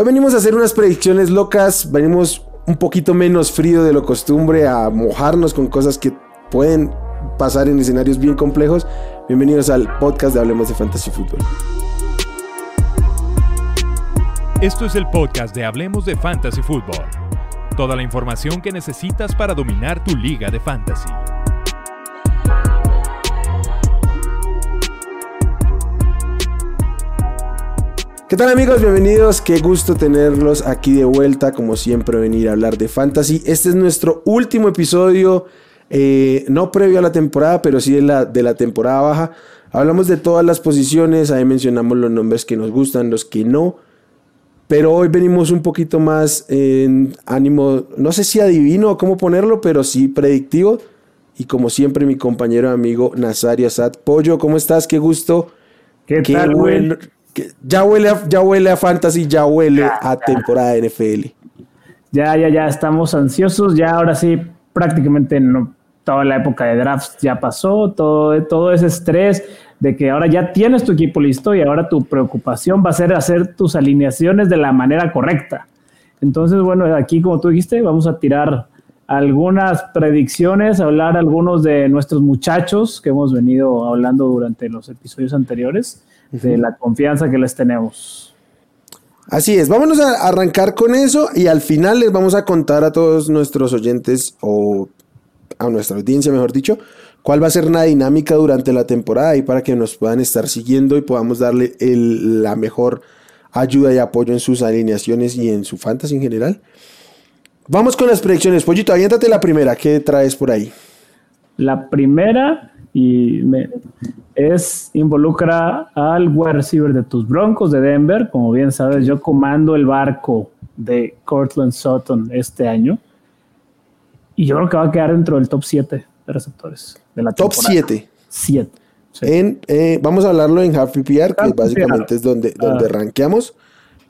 Hoy venimos a hacer unas predicciones locas, venimos un poquito menos frío de lo costumbre a mojarnos con cosas que pueden pasar en escenarios bien complejos. Bienvenidos al podcast de Hablemos de Fantasy Football. Esto es el podcast de Hablemos de Fantasy Football. Toda la información que necesitas para dominar tu liga de fantasy. ¿Qué tal amigos? Bienvenidos, qué gusto tenerlos aquí de vuelta, como siempre venir a hablar de fantasy. Este es nuestro último episodio, eh, no previo a la temporada, pero sí de la, de la temporada baja. Hablamos de todas las posiciones, ahí mencionamos los nombres que nos gustan, los que no. Pero hoy venimos un poquito más en ánimo, no sé si adivino o cómo ponerlo, pero sí predictivo. Y como siempre, mi compañero amigo Nazario Asad. Pollo, ¿cómo estás? Qué gusto. ¿Qué, tal, ya huele, a, ya huele a fantasy, ya huele a temporada de NFL. Ya, ya, ya estamos ansiosos. Ya ahora sí, prácticamente no, toda la época de drafts ya pasó, todo, todo ese estrés de que ahora ya tienes tu equipo listo y ahora tu preocupación va a ser hacer tus alineaciones de la manera correcta. Entonces, bueno, aquí como tú dijiste, vamos a tirar algunas predicciones, hablar algunos de nuestros muchachos que hemos venido hablando durante los episodios anteriores de la confianza que les tenemos. Así es, vámonos a arrancar con eso y al final les vamos a contar a todos nuestros oyentes o a nuestra audiencia, mejor dicho, cuál va a ser la dinámica durante la temporada y para que nos puedan estar siguiendo y podamos darle la mejor ayuda y apoyo en sus alineaciones y en su fantasy en general. Vamos con las predicciones. Pollito, aviéntate la primera. ¿Qué traes por ahí? La primera y me, es involucra al wide receiver de tus Broncos de Denver. Como bien sabes, yo comando el barco de Cortland Sutton este año. Y yo creo que va a quedar dentro del top 7 de receptores de la Top 7. 7. Eh, vamos a hablarlo en Half PPR, que básicamente es donde, donde uh, rankeamos.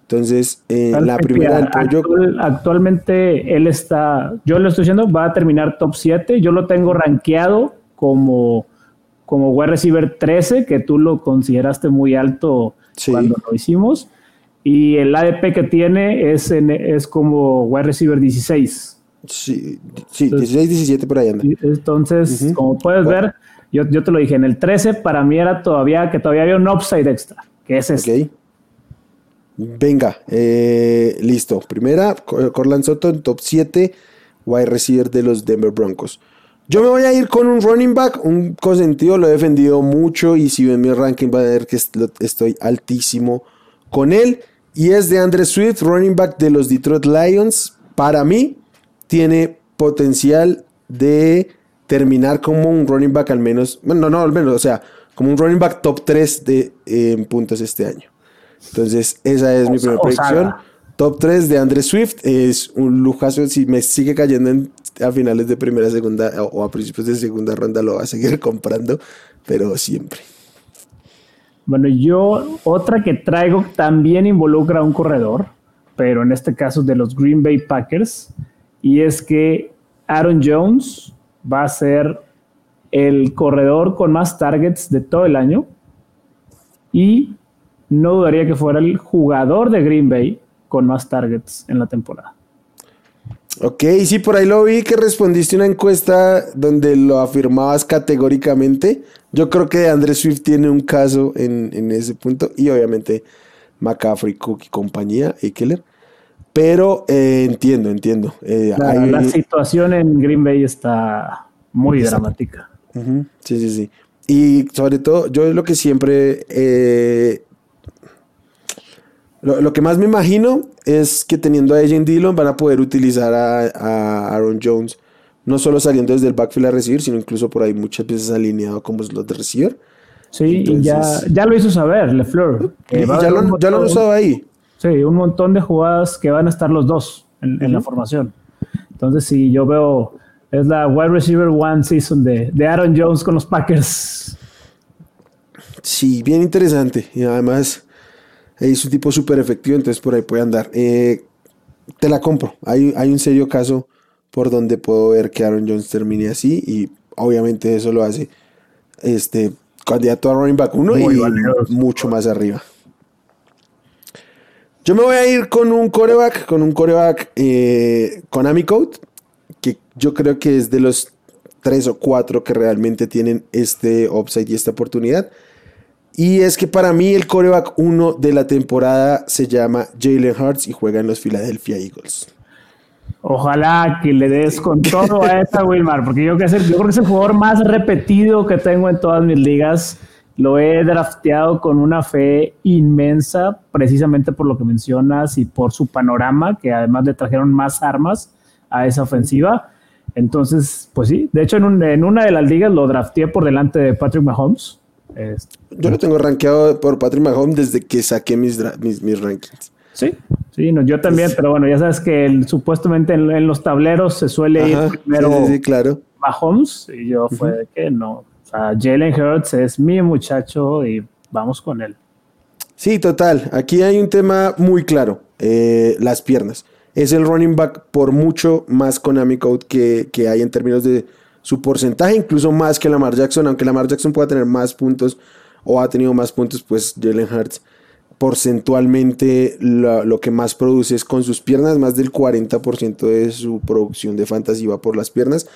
Entonces, eh, la primera del pollo. actualmente él está, yo lo estoy diciendo, va a terminar top 7. Yo lo tengo rankeado como como wide receiver 13, que tú lo consideraste muy alto cuando lo hicimos. Y el ADP que tiene es, es como wide receiver 16. Sí, sí 16, 17 por ahí anda. Entonces, como puedes ver, yo, yo, te lo dije, en el 13 para mí era todavía que todavía había un upside extra, que es este. Venga, eh, listo. Primera, Corland Soto en top 7, wide receiver de los Denver Broncos. Yo me voy a ir con un running back, un consentido, lo he defendido mucho y si ven mi ranking va a ver que estoy altísimo con él. Y es de Andre Swift, running back de los Detroit Lions. Para mí tiene potencial de terminar como un running back al menos, bueno, no, al menos, o sea, como un running back top 3 de puntos este año. Entonces, esa es mi primera predicción. Top 3 de Andre Swift es un lujazo. Si me sigue cayendo en a finales de primera, segunda o a principios de segunda ronda lo va a seguir comprando, pero siempre. Bueno, yo otra que traigo también involucra a un corredor, pero en este caso de los Green Bay Packers, y es que Aaron Jones va a ser el corredor con más targets de todo el año y no dudaría que fuera el jugador de Green Bay con más targets en la temporada. Ok, sí, por ahí lo vi que respondiste una encuesta donde lo afirmabas categóricamente. Yo creo que Andrés Swift tiene un caso en, ese punto y obviamente McCaffrey, Cook y compañía, Eckler. Pero eh, entiendo, entiendo. Eh, la, situación en Green Bay está muy dramática. Sí, sí, sí. Y sobre todo, yo lo que siempre eh, lo, que más me imagino es que teniendo a AJ Dillon van a poder utilizar a, Aaron Jones, no solo saliendo desde el backfield a recibir, sino incluso por ahí muchas veces alineado como slot de receiver. Sí, y ya, ya lo hizo saber LeFleur. Y ya, lo, ya lo usado ahí. Sí, un montón de jugadas que van a estar los dos en, la formación. Entonces, sí, yo veo, es la wide receiver one season de, de Aaron Jones con los Packers. Sí, bien interesante. Y además es un tipo súper efectivo, entonces por ahí puede andar. Eh, te la compro. Hay, hay un serio caso por donde puedo ver que Aaron Jones termine así y obviamente eso lo hace este candidato a running back 1 y mucho más arriba. Yo me voy a ir con un coreback, con un coreback eh, con Amicode, que yo creo que es de los tres o cuatro que realmente tienen este upside y esta oportunidad. Y es que para mí el coreback 1 de la temporada se llama Jalen Hurts y juega en los Philadelphia Eagles. Ojalá que le des con todo a esta Wilmar, porque yo, creo que es el jugador más repetido que tengo en todas mis ligas. Lo he drafteado con una fe inmensa, precisamente por lo que mencionas y por su panorama, que además le trajeron más armas a esa ofensiva. Entonces, pues sí, de hecho en, en una de las ligas lo drafteé por delante de Patrick Mahomes yo lo tengo rankeado por Patrick Mahomes desde que saqué mis, mis, rankings. Sí, sí, no, yo también, pero bueno, ya sabes que supuestamente en, los tableros se suele ir primero sí, claro. Mahomes y yo fue que no. O sea, Jalen Hurts es mi muchacho y vamos con él. Sí, total. Aquí hay un tema muy claro. Eh, las piernas. Es el running back por mucho más Konami Code que, que hay en términos de su porcentaje, incluso más que Lamar Jackson, aunque Lamar Jackson pueda tener más puntos o ha tenido más puntos, pues Jalen Hurts porcentualmente lo, que más produce es con sus piernas, más del 40% de su producción de fantasy va por las piernas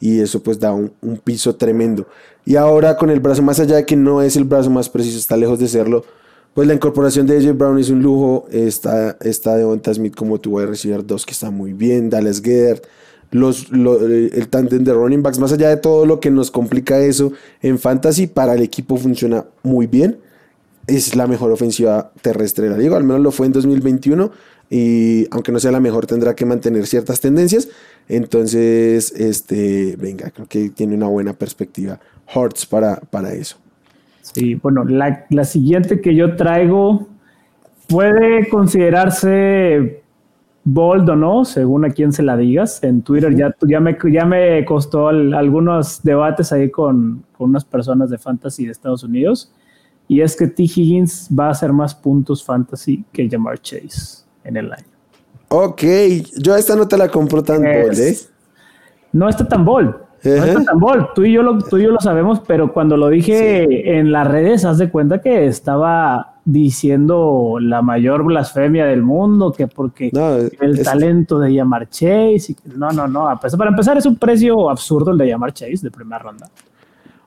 y eso pues da un, piso tremendo. Y ahora con el brazo, más allá de que no es el brazo más preciso, está lejos de serlo, pues la incorporación de AJ Brown es un lujo, está, está de Onta Smith como tu a recibir dos que está muy bien, Dallas Geder los, el tándem de running backs, más allá de todo lo que nos complica eso en fantasy, para el equipo funciona muy bien. Es la mejor ofensiva terrestre de la liga, al menos lo fue en 2021 y aunque no sea la mejor tendrá que mantener ciertas tendencias. Entonces, este, venga, creo que tiene una buena perspectiva Hortz para, para eso. Sí, bueno, la, la siguiente que yo traigo puede considerarse bold o no, según a quién se la digas. En Twitter ya, ya, me, ya me costó algunos debates ahí con, unas personas de fantasy de Estados Unidos. Y es que T. Higgins va a hacer más puntos fantasy que Jamar Chase en el año. Ok, yo esta no te la compro tan bold, ¿eh? No está tan bold. No está tan bold. Tú y, yo lo, tú y yo lo sabemos, pero cuando lo dije en las redes, haz de cuenta que estaba diciendo la mayor blasfemia del mundo, que porque el talento de llamar Chase. Y no, no, no. Para empezar, es un precio absurdo el de llamar Chase de primera ronda.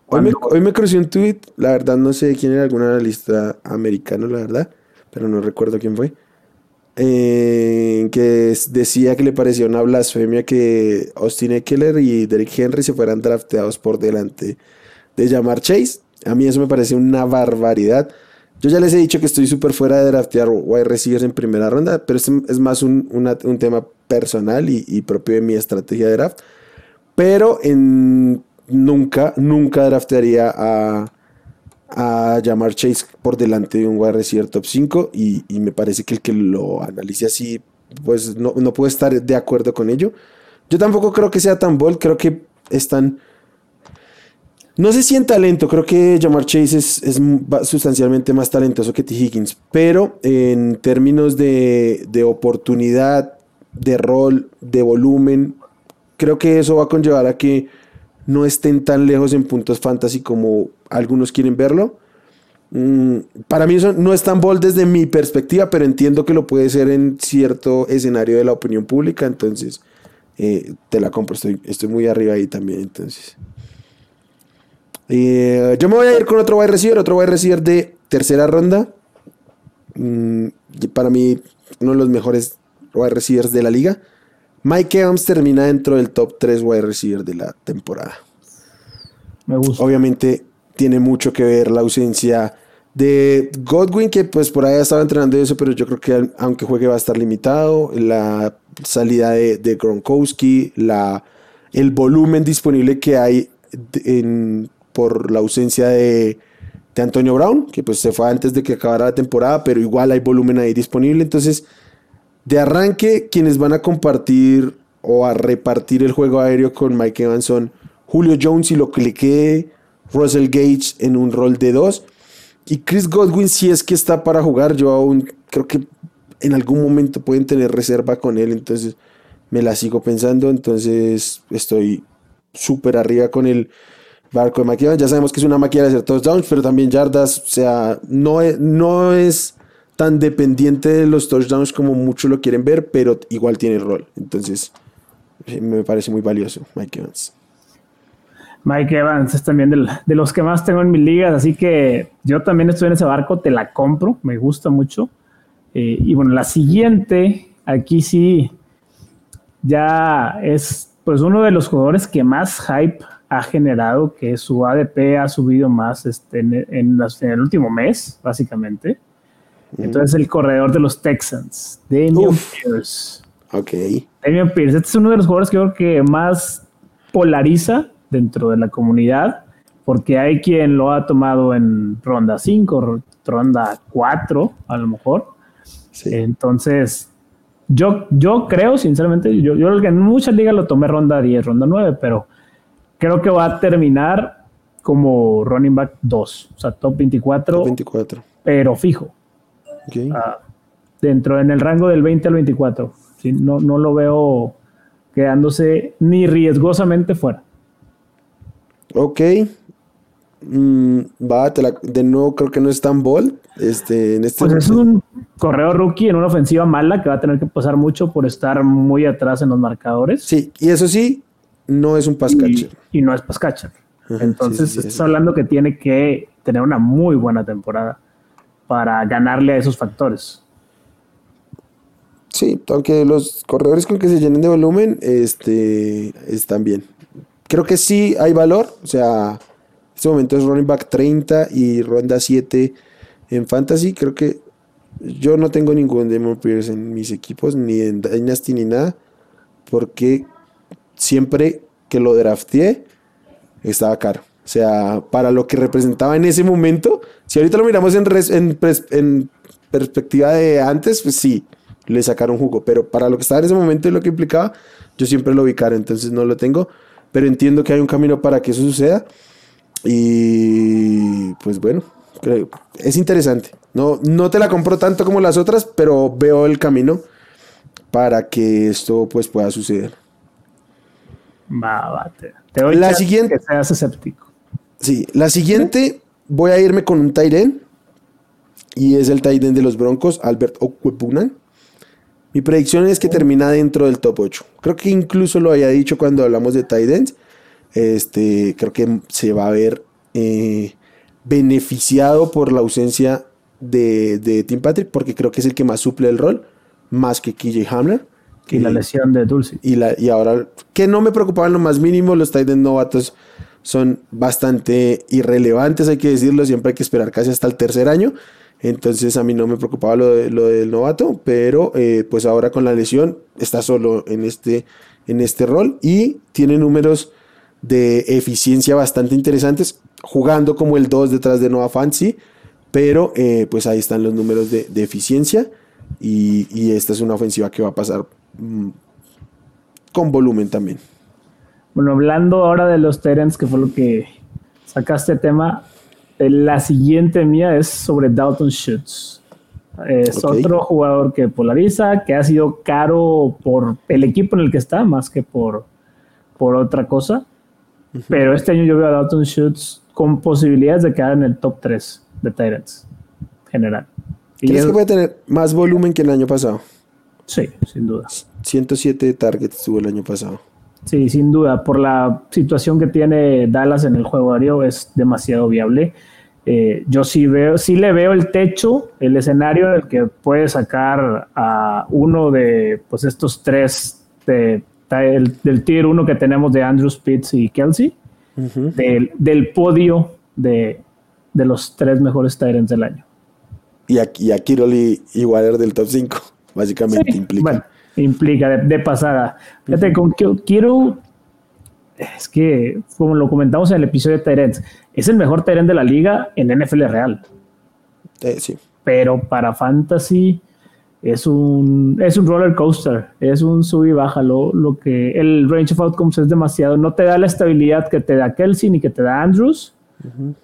Hoy me, hoy me crucé un tweet, la verdad no sé quién era algún analista americano, la verdad, pero no recuerdo quién fue. Eh, que decía que le parecía una blasfemia que Austin Eckler y Derrick Henry se fueran drafteados por delante de llamar Chase. A mí eso me parece una barbaridad. Yo ya les he dicho que estoy súper fuera de draftear wide receivers en primera ronda, pero este es más un, tema personal y, propio de mi estrategia de draft. Pero en, nunca, nunca draftearía a, a llamar Chase por delante de un wide receiver top 5 y, me parece que el que lo analice así, pues no, no puede estar de acuerdo con ello. Yo tampoco creo que sea tan bold, creo que están no sé si en talento, creo que Jamar Chase es, sustancialmente más talentoso que T. Higgins, pero en términos de, oportunidad, de rol, de volumen, creo que eso va a conllevar a que no estén tan lejos en puntos fantasy como algunos quieren verlo. Mm, para mí eso no es tan bold desde mi perspectiva, pero entiendo que lo puede ser en cierto escenario de la opinión pública, entonces eh, te la compro, estoy, estoy muy arriba ahí también, entonces. Eh, yo me voy a ir con otro wide receiver, otro wide receiver de tercera ronda. Mm, para mí, uno de los mejores wide receivers de la liga. Mike Evans termina dentro del top 3 wide receiver de la temporada. Me gusta. Obviamente tiene mucho que ver la ausencia de Godwin, que pues por ahí estaba entrenando eso, pero yo creo que aunque juegue va a estar limitado. La salida de, de Gronkowski, la, el volumen disponible que hay en por la ausencia de, Antonio Brown, que pues se fue antes de que acabara la temporada, pero igual hay volumen ahí disponible. Entonces, de arranque, quienes van a compartir o a repartir el juego aéreo con Mike Evans son Julio Jones y lo cliqué, Russell Gage en un rol de dos. Y Chris Godwin, si es que está para jugar, yo aún creo que en algún momento pueden tener reserva con él, entonces me la sigo pensando. Entonces estoy súper arriba con el barco de Ya sabemos que es una máquina de hacer touchdowns, pero también yardas. O sea, no es, no es tan dependiente de los touchdowns como muchos lo quieren ver, pero igual tiene rol. Entonces, me parece muy valioso Mike Evans. Mike Evans es también de los que más tengo en mis ligas, así que yo también estoy en ese barco, te la compro, me gusta mucho. Eh, y bueno, la siguiente, aquí sí, ya es pues uno de los jugadores que más hype ha generado, que su ADP ha subido más este, en, el último mes, básicamente. Entonces, el corredor de los Texans, Damian Pierce. Ok. Damian Pierce, este es uno de los jugadores que creo que más polariza dentro de la comunidad, porque hay quien lo ha tomado en ronda 5, ronda 4, a lo mejor. Entonces, yo, yo creo, sinceramente, yo, yo en muchas ligas lo tomé ronda 10, ronda 9, pero creo que va a terminar como running back 2, o sea, top 24, 24. pero fijo. Ah, dentro, en el rango del 20 al 24. No, no lo veo quedándose ni riesgosamente fuera. Ok. Mm, va, de nuevo creo que no es tan bold. Este, en este pues es un correo rookie en una ofensiva mala que va a tener que pasar mucho por estar muy atrás en los marcadores. Sí, y eso sí, no es un pass catcher. Y, no es pass catcher. Entonces, estás hablando que tiene que tener una muy buena temporada para ganarle a esos factores. Sí, aunque los corredores con que se llenen de volumen este, están bien. Creo que sí hay valor, o sea, en este momento es running back 30 y ronda 7 en fantasy. Creo que yo no tengo ningún Demon Pierce en mis equipos, ni en Dynasty ni nada, porque siempre que lo drafteé estaba caro. O sea, para lo que representaba en ese momento, si ahorita lo miramos en, perspectiva de antes, pues sí, le sacaron jugo, pero para lo que estaba en ese momento y lo que implicaba, yo siempre lo vi caro, entonces no lo tengo, pero entiendo que hay un camino para que eso suceda y pues bueno, es interesante. No, no te la compro tanto como las otras, pero veo el camino para que esto pues pueda suceder. Va, va, te, doy la siguiente, que seas escéptico. Sí, la siguiente voy a irme con un Tyren y es el Tyren de los Broncos, Albert Okwebunan. Mi predicción es que termina dentro del top 8. Creo que incluso lo había dicho cuando hablamos de Titans. Este, creo que se va a ver eh, beneficiado por la ausencia de, de, Tim Patrick, porque creo que es el que más suple el rol, más que KJ Hamler. Y la lesión de Dulce. Y, la, y ahora, que no me preocupaba en lo más mínimo, los Titans novatos son bastante irrelevantes, hay que decirlo, siempre hay que esperar casi hasta el tercer año. Entonces a mí no me preocupaba lo, de, lo del novato, pero eh, pues ahora con la lesión está solo en este, en este rol y tiene números de eficiencia bastante interesantes, jugando como el 2 detrás de Nova Fancy, pero eh, pues ahí están los números de, eficiencia y, esta es una ofensiva que va a pasar con volumen también. Bueno, hablando ahora de los Terens, que fue lo que sacaste tema, eh, la siguiente mía es sobre Dalton Schutz. Es otro jugador que polariza, que ha sido caro por el equipo en el que está, más que por, por otra cosa. Pero este año yo veo a Dalton Schutz con posibilidades de quedar en el top 3 de Tyrants general. ¿Crees que puede tener más volumen que el año pasado? Sí, sin duda. 107 targets tuvo el año pasado. Sí, sin duda. Por la situación que tiene Dallas en el juego aéreo es demasiado viable. Eh, yo sí veo, sí le veo el techo, el escenario en el que puede sacar a uno de pues estos tres de, del tier 1 que tenemos de Andrew Spitz y Kelsey, del, podio de, los tres mejores Tyrants del año. Y aquí a Kiroli igual del top 5, básicamente implica implica de, pasada. Fíjate, con quiero. Es que, como lo comentamos en el episodio de Tyrants, es el mejor Tyrant de la liga en NFL real. Eh, sí. Pero para Fantasy es un, es un roller coaster, es un sub y baja. Lo, lo, que el range of outcomes es demasiado. No te da la estabilidad que te da Kelsey ni que te da Andrews,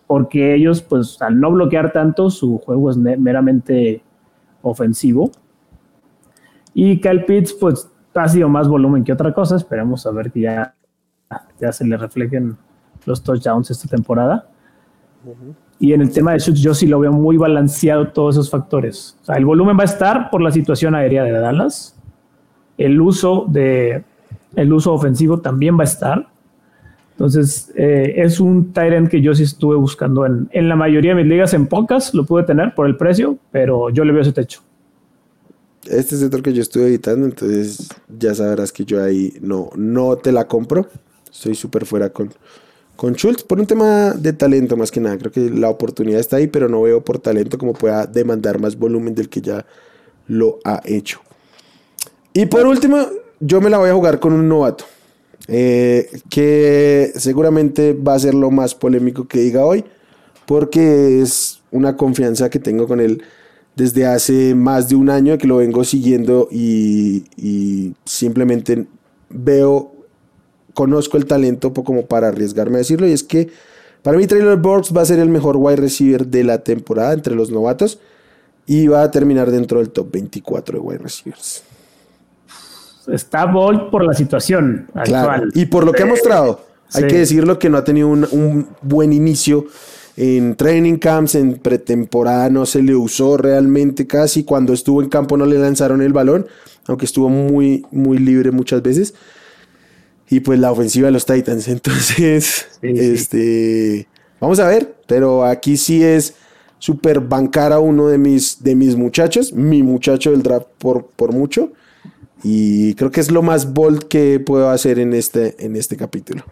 porque ellos, pues al no bloquear tanto, su juego es meramente ofensivo. Y Kyle Pitts, pues ha sido más volumen que otra cosa. Esperemos a ver que ya, ya se le reflejen los touchdowns esta temporada. Y en el tema de shoots, yo sí lo veo muy balanceado todos esos factores. O sea, el volumen va a estar por la situación aérea de Dallas. El uso de el uso ofensivo también va a estar. Entonces, eh, es un Tyrant que yo sí estuve buscando en, en, la mayoría de mis ligas, en pocas lo pude tener por el precio, pero yo le veo ese techo. Este es otro que yo estuve editando, entonces ya sabrás que yo ahí no, no te la compro. Estoy súper fuera con, con Schultz por un tema de talento más que nada. Creo que la oportunidad está ahí, pero no veo por talento como pueda demandar más volumen del que ya lo ha hecho. Y por último, yo me la voy a jugar con un novato. Eh, que seguramente va a ser lo más polémico que diga hoy, porque es una confianza que tengo con él desde hace más de un año que lo vengo siguiendo y, y simplemente veo, conozco el talento como para arriesgarme a decirlo, y es que para mí Traylor Burks va a ser el mejor wide receiver de la temporada entre los novatos y va a terminar dentro del top 24 de wide receivers está Bolt por la situación actual. Y por lo que ha mostrado. Hay que decirlo que no ha tenido un, buen inicio en training camps, en pretemporada no se le usó realmente casi. Cuando estuvo en campo no le lanzaron el balón, aunque estuvo muy, muy libre muchas veces. Y pues la ofensiva de los Titans. Entonces, este, vamos a ver. Pero aquí sí es súper bancar a uno de mis, de mis muchachos, mi muchacho del draft por, por mucho. Y creo que es lo más bold que puedo hacer en este, en este capítulo.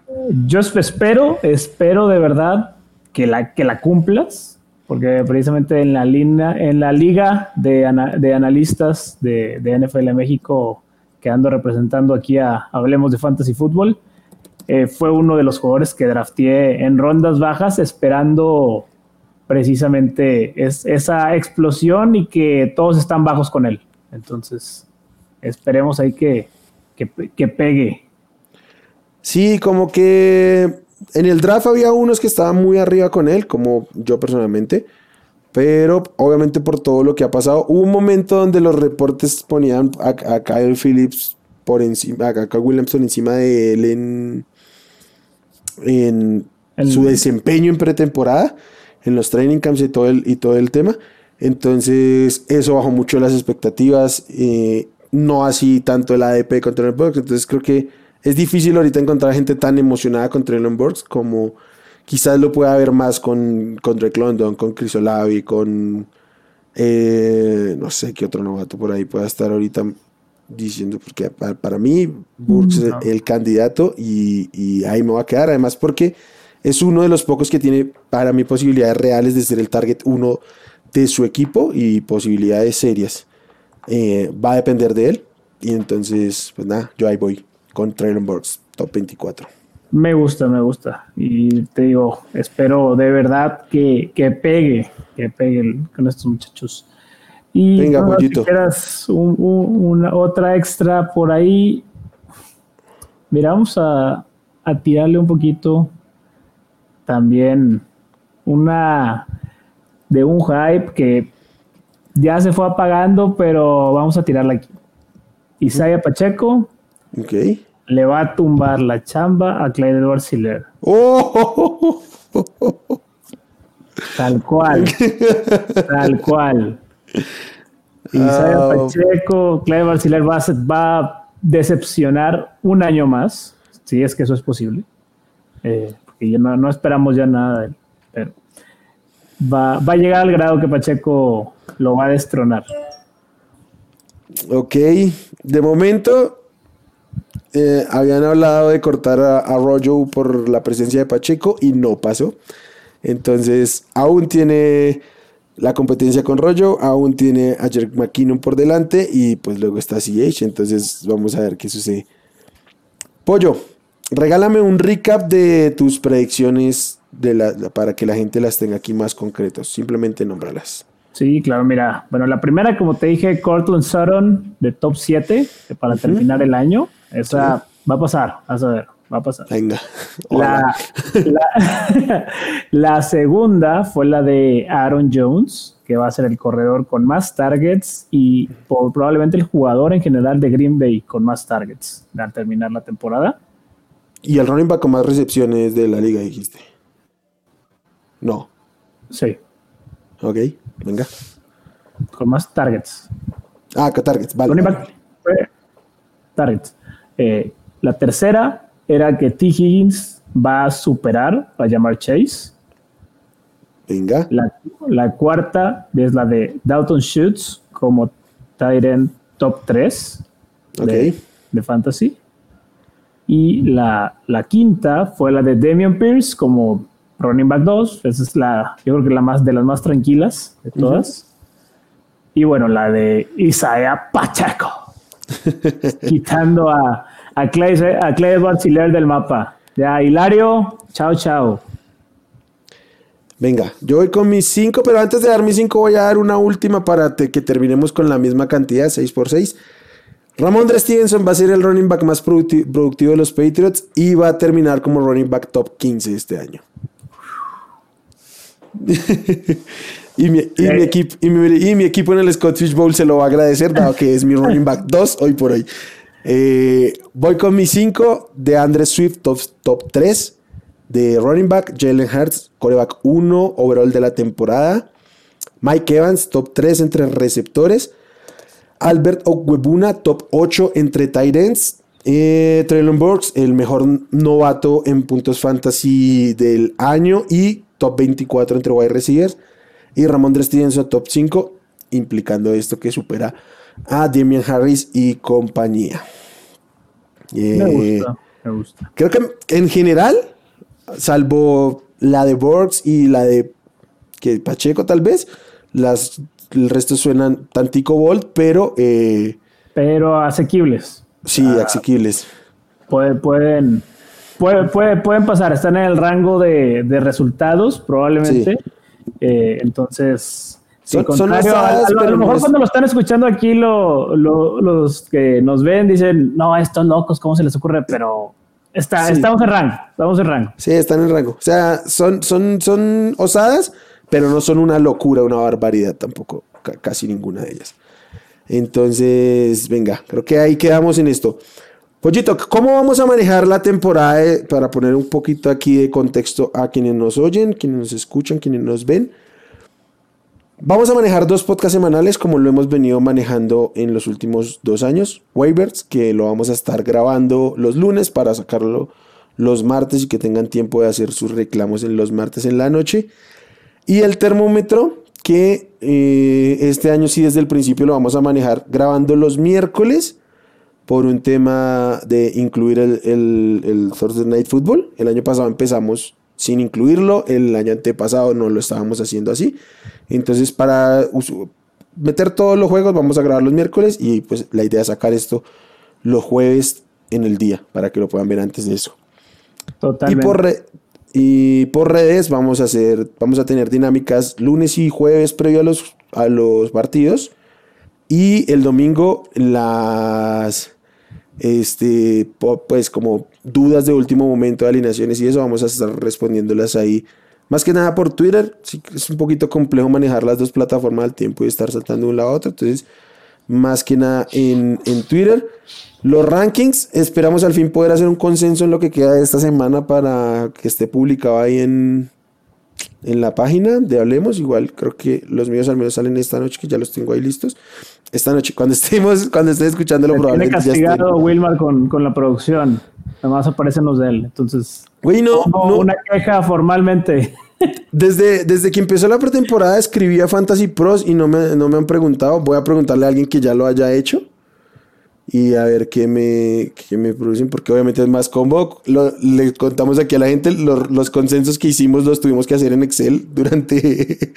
Yo espero, espero de verdad que la, que la cumplas, porque precisamente en la, en la liga de, de analistas de, de, NFL México que ando representando aquí a Hablemos de Fantasy Football, eh, fue uno de los jugadores que drafteé en rondas bajas esperando precisamente es, esa explosión y que todos están bajos con él. Entonces, esperemos ahí que, que, pegue. Sí, como que en el draft había unos que estaban muy arriba con él, como yo personalmente. Pero obviamente por todo lo que ha pasado, hubo un momento donde los reportes ponían a, Kyle Phillips por encima, a Kyle Williamson encima de él en, en su desempeño en pretemporada, en los training camps y todo el, y todo el tema. Entonces eso bajó mucho las expectativas. Eh, no así tanto el ADP con Traylon Burks. Entonces creo que es difícil ahorita encontrar gente tan emocionada con Traylon Burks como quizás lo pueda haber más con, con Drake London, con Chris Olavi, con eh, no sé qué otro novato por ahí pueda estar ahorita diciendo, porque para, mí Burks es el candidato y, y, ahí me va a quedar, además porque es uno de los pocos que tiene para mí posibilidades reales de ser el target uno de su equipo y posibilidades serias. Eh, va a depender de él. Y entonces, pues nada, yo ahí voy con Traylon Burks, top 24. Me gusta, me gusta. Y te digo, espero de verdad que, que pegue, que pegue con estos muchachos. Y Venga, bueno, si quieras una, otra extra por ahí, mira, vamos a, a tirarle un poquito también una de un hype que ya se fue apagando, pero vamos a tirarla aquí. Isaiah Pacheco le va a tumbar la chamba a Clyde Edwards. Oh. Tal cual. Tal cual. Isaiah ah. Pacheco, Clyde Siller va, va, a decepcionar un año más, si es que eso es posible. Eh, porque ya no, no, esperamos ya nada de él. Pero va, va a llegar al grado que Pacheco lo va a destronar. Ok, de momento eh, habían hablado de cortar a, Rojo por la presencia de Pacheco y no pasó. Entonces, aún tiene la competencia con Rojo, aún tiene a Jerk McKinnon por delante y pues luego está CH. Entonces, vamos a ver qué sucede. Pollo, regálame un recap de tus predicciones para que la gente las tenga aquí más concretos. Simplemente nómbralas. Sí, claro, mira. Bueno, la primera, como te dije, Cortland Sutton de top 7 para terminar el año. Esa va a pasar, vas a ver, va a pasar. Venga. La, la, segunda fue la de Aaron Jones, que va a ser el corredor con más targets y probablemente el jugador en general de Green Bay con más targets al terminar la temporada. ¿Y el running back con más recepciones de la liga, dijiste? No. Sí. Ok, venga. Con más targets. Ah, que targets, vale. Running back fue targets. Eh, la tercera era que T. Higgins va a superar a Jamar Chase. Venga. La, la cuarta es la de Dalton Schutz como Tyrant top 3 Ok. de, de Fantasy. Y la, la quinta fue la de Damian Pierce como running back 2. Esa es la, yo creo que la más de las más tranquilas de todas. Y bueno, la de Isaiah Pacheco. quitando a, a Clay, a Clay Edwards del mapa. Ya, Hilario, chao, chao. Venga, yo voy con mis 5, pero antes de dar mis 5 voy a dar una última para te- que terminemos con la misma cantidad, 6 por 6. Ramondre Stevenson va a ser el running back más producti- productivo de los Patriots y va a terminar como running back top 15 este año. Y, mi, y mi equipo, y, mi, y mi equipo en el Scottish Bowl se lo va a agradecer, dado que es mi running back 2 hoy por hoy. Eh, voy con mis 5 de Andre Swift, top, top 3 de running back, Jalen Hurts, coreback 1 overall de la temporada. Mike Evans, top 3 entre receptores. Albert Okwebuna, top 8 entre tight ends. Eh, Traylon Burks, el mejor novato en puntos fantasy del año. Y top 24 entre wide receivers. Y Ramón Stevenson, top 5, implicando esto que supera a Damian Harris y compañía. Me Eh, gusta, me gusta. Creo que en general, salvo la de Borgs y la de que Pacheco tal vez, las, el resto suenan tantico Bolt, pero eh, Pero asequibles. sí, asequibles. Puede- pueden, puede- puede- pueden pasar, están en el rango de, de resultados, probablemente. Eh, entonces, sí, Son- son contrario a- lo- a lo no mejor es- cuando lo están escuchando aquí, lo- lo- los que nos ven dicen, no, estos locos, ¿cómo se les ocurre? Pero está, Sí. estamos en rango, estamos en rango. Sí, están en rango. O sea, son, son, son osadas, pero no son una locura, una barbaridad tampoco, ca- casi ninguna de ellas. Entonces, venga, creo que ahí quedamos en esto. Pollito, ¿cómo vamos a manejar la temporada para poner un poquito aquí de contexto a quienes nos oyen, quienes nos escuchan, quienes nos ven? Vamos a manejar dos podcasts semanales como lo hemos venido manejando en los últimos dos años. Waivers, que lo vamos a estar grabando los lunes para sacarlo los martes y que tengan tiempo de hacer sus reclamos en los martes en la noche. Y el termómetro, que eh, este año sí desde el principio lo vamos a manejar grabando los miércoles por un tema de incluir el, el, el Thursday Night Football. El año pasado empezamos sin incluirlo, el año antepasado no lo estábamos haciendo así. Entonces para meter todos los juegos vamos a grabar los miércoles y pues la idea es sacar esto los jueves en el día para que lo puedan ver antes de eso. Y Totalmente. por, re- y por redes vamos a hacer, vamos a tener dinámicas lunes y jueves previo a los, a los partidos. Y el domingo las este pues como dudas de último momento de alineaciones y eso vamos a estar respondiéndolas ahí. Más que nada por Twitter, sí es un poquito complejo manejar las dos plataformas al tiempo y estar saltando de un lado a otro. Entonces, más que nada en, en Twitter. Los rankings, esperamos al fin poder hacer un consenso en lo que queda de esta semana para que esté publicado ahí en, en la página de Hablemos. Igual creo que los míos al menos salen esta noche, que ya los tengo ahí listos. Esta noche, cuando estemos, cuando estén escuchándolo, tiene probablemente ya estén. castigado Wilmar con, con la producción. Además aparecen los de él. Entonces, Güey, no, pongo no. una queja formalmente. Desde, desde que empezó la pretemporada escribí a Fantasy Pros y no me, no me han preguntado. Voy a preguntarle a alguien que ya lo haya hecho. Y a ver qué me, qué me producen, porque obviamente es más cómodo. Lo- le contamos aquí a la gente, los, los consensos que hicimos los tuvimos que hacer en Excel durante,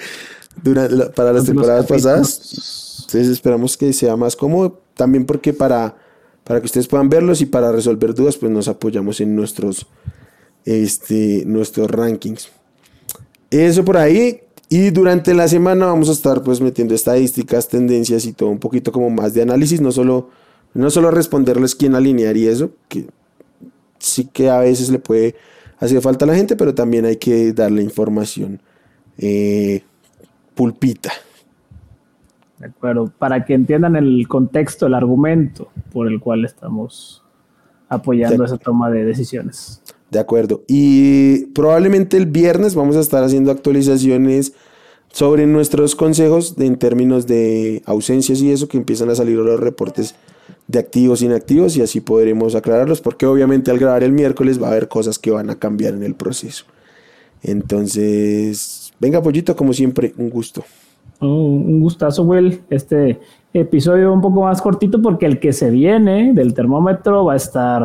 durante para las temporadas pasadas. Entonces esperamos que sea más cómodo. También porque para, para que ustedes puedan verlos y para resolver dudas, pues nos apoyamos en nuestros, este, nuestros rankings. Eso por ahí. Y durante la semana vamos a estar pues metiendo estadísticas, tendencias y todo un poquito como más de análisis, no solo, no solo responderles quién alinear y eso, que sí que a veces le puede hacer falta a la gente, pero también hay que darle información eh, pulpita. De acuerdo. Para que entiendan el contexto, el argumento por el cual estamos apoyando esa toma de decisiones. De acuerdo. Y probablemente el viernes vamos a estar haciendo actualizaciones sobre nuestros consejos en términos de ausencias y eso que empiezan a salir los reportes de activos e inactivos y así podremos aclararlos porque obviamente al grabar el miércoles va a haber cosas que van a cambiar en el proceso. Entonces, venga pollito, como siempre, un gusto. Oh, un gustazo, Will. Este episodio un poco más cortito porque el que se viene del termómetro va a estar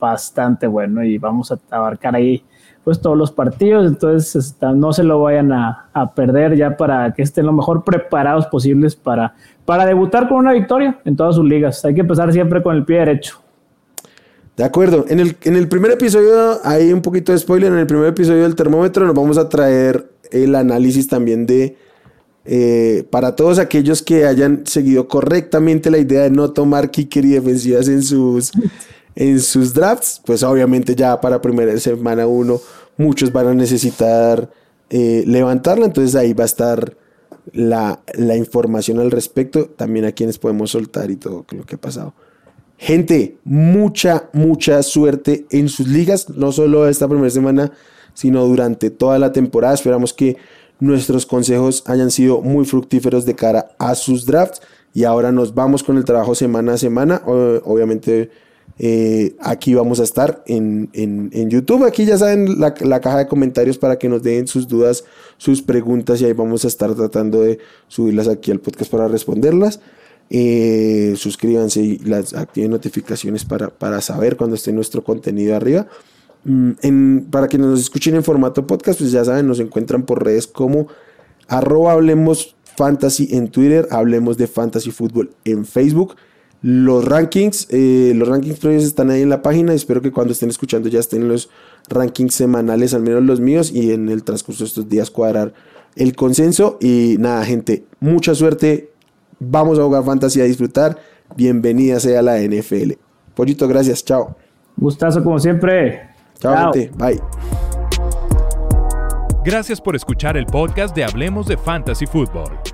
bastante bueno y vamos a abarcar ahí pues todos los partidos, entonces no se lo vayan a, perder ya para que estén lo mejor preparados posibles para, para debutar con una victoria en todas sus ligas. Hay que empezar siempre con el pie derecho. De acuerdo, en el, en el primer episodio hay un poquito de spoiler, en el primer episodio del termómetro nos vamos a traer el análisis también de, eh, para todos aquellos que hayan seguido correctamente la idea de no tomar kicker y defensivas en sus en sus drafts, pues obviamente ya para primera semana uno muchos van a necesitar eh, levantarla, entonces ahí va a estar la, información al respecto, también a quienes podemos soltar y todo lo que ha pasado. Gente, mucha, mucha suerte en sus ligas, no solo esta primera semana, sino durante toda la temporada. Esperamos que nuestros consejos hayan sido muy fructíferos de cara a sus drafts. Y ahora nos vamos con el trabajo semana a semana. Obviamente eh, aquí vamos a estar en, YouTube. Aquí ya saben la, caja de comentarios para que nos den sus dudas, sus preguntas y ahí vamos a estar tratando de subirlas aquí al podcast para responderlas. Eh, suscríbanse y las activen notificaciones para, para saber cuando esté nuestro contenido arriba. Mm, para que nos escuchen en formato podcast, pues ya saben, nos encuentran por redes como arroba en Twitter, hablemos de fantasy fútbol en Facebook. Los rankings, eh, los rankings previos están ahí en la página. Espero que cuando estén escuchando ya estén los rankings semanales, al menos los míos, y en el transcurso de estos días cuadrar el consenso. Y nada, gente, mucha suerte. Vamos a jugar fantasy a disfrutar. Bienvenida sea la NFL. Pollito, gracias. Chao. Gustazo como siempre. Chao, gente. Bye. Gracias por escuchar el podcast de Hablemos de Fantasy Football.